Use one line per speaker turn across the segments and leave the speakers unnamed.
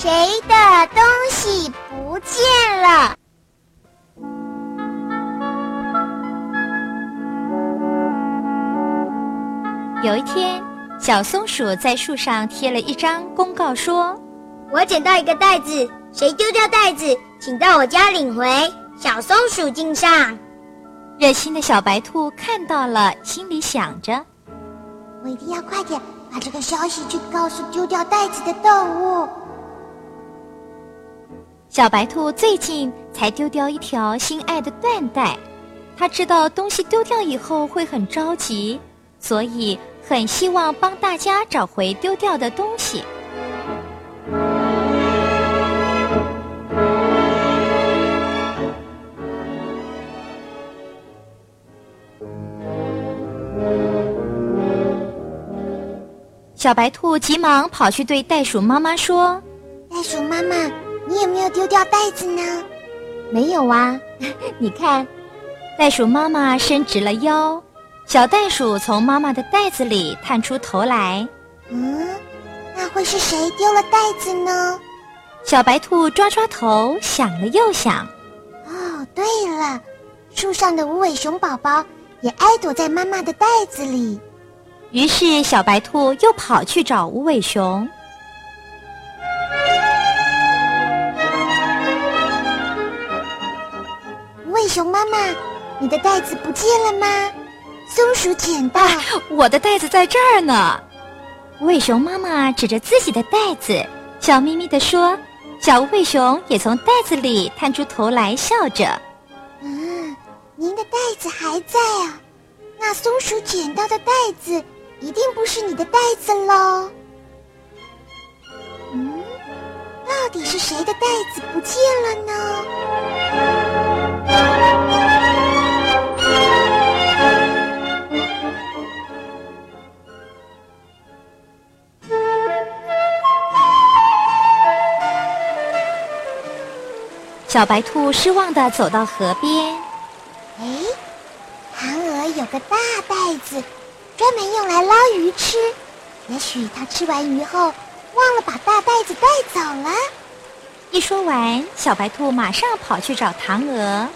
谁的东西不见了？
有一天，小松鼠在树上贴了一张公告，说。
我捡到一个袋子，谁丢掉袋子，请到我家领回。小松鼠敬上。
热心的小白兔看到了，心里想着：
我一定要快点把这个消息去告诉丢掉袋子的动物。
小白兔最近才丢掉一条心爱的缎带，它知道东西丢掉以后会很着急，所以很希望帮大家找回丢掉的东西。小白兔急忙跑去对袋鼠妈妈说：“
袋鼠妈妈，你有没有丢掉袋子呢？”“
没有啊，你看。”
袋鼠妈妈伸直了腰，小袋鼠从妈妈的袋子里探出头来。
“嗯，那会是谁丢了袋子呢？”
小白兔抓抓头，想了又想。
“哦，对了，树上的无尾熊宝宝也爱躲在妈妈的袋子里。”
于是，小白兔又跑去找无尾熊。
熊妈妈，你的袋子不见了吗？松鼠捡到，
我的袋子在这儿呢。无尾熊妈妈指着自己的袋子，笑眯眯地说：“小无尾熊也从袋子里探出头来，笑着。
嗯，您的袋子还在啊？那松鼠捡到的袋子。”一定不是你的袋子喽！嗯，到底是谁的袋子不见了呢？
小白兔失望的走到河边。
哎，嫦娥有个大袋子。专门用来捞鱼吃，也许它吃完鱼后忘了把大袋子带走了。
一说完，小白兔马上跑去找嫦娥。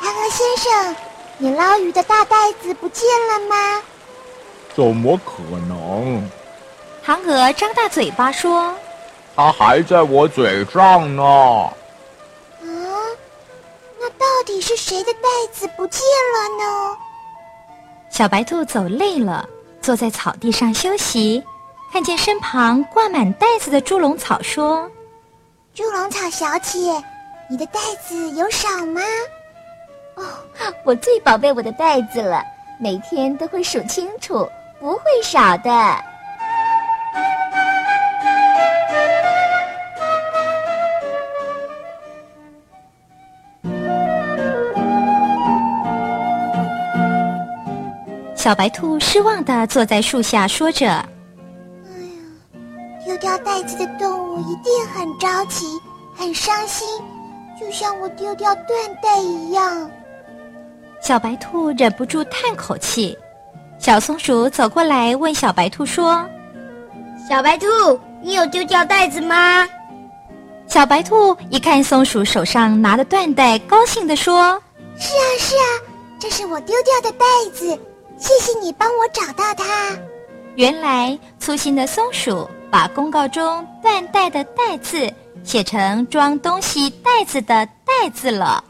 嫦娥先生，你捞鱼的大袋子不见了吗？
怎么可能？
嫦娥张大嘴巴说：“
它还在我嘴上呢。”
啊，那到底是谁的袋子不见了呢？
小白兔走累了，坐在草地上休息，看见身旁挂满袋子的猪笼草，说：“
猪笼草小姐，你的袋子有少吗？”“
哦，我最宝贝我的袋子了，每天都会数清楚，不会少的。”
小白兔失望的坐在树下，说着：“
哎呀，丢掉袋子的动物一定很着急，很伤心，就像我丢掉缎带一样。”
小白兔忍不住叹口气。小松鼠走过来问小白兔说：“
小白兔，你有丢掉袋子吗？”
小白兔一看松鼠手上拿的缎带，高兴地说：“
是啊，是啊，这是我丢掉的袋子。”谢谢你帮我找到它。
原来粗心的松鼠把公告中缎带的“带”字写成装东西袋子的“袋”字了。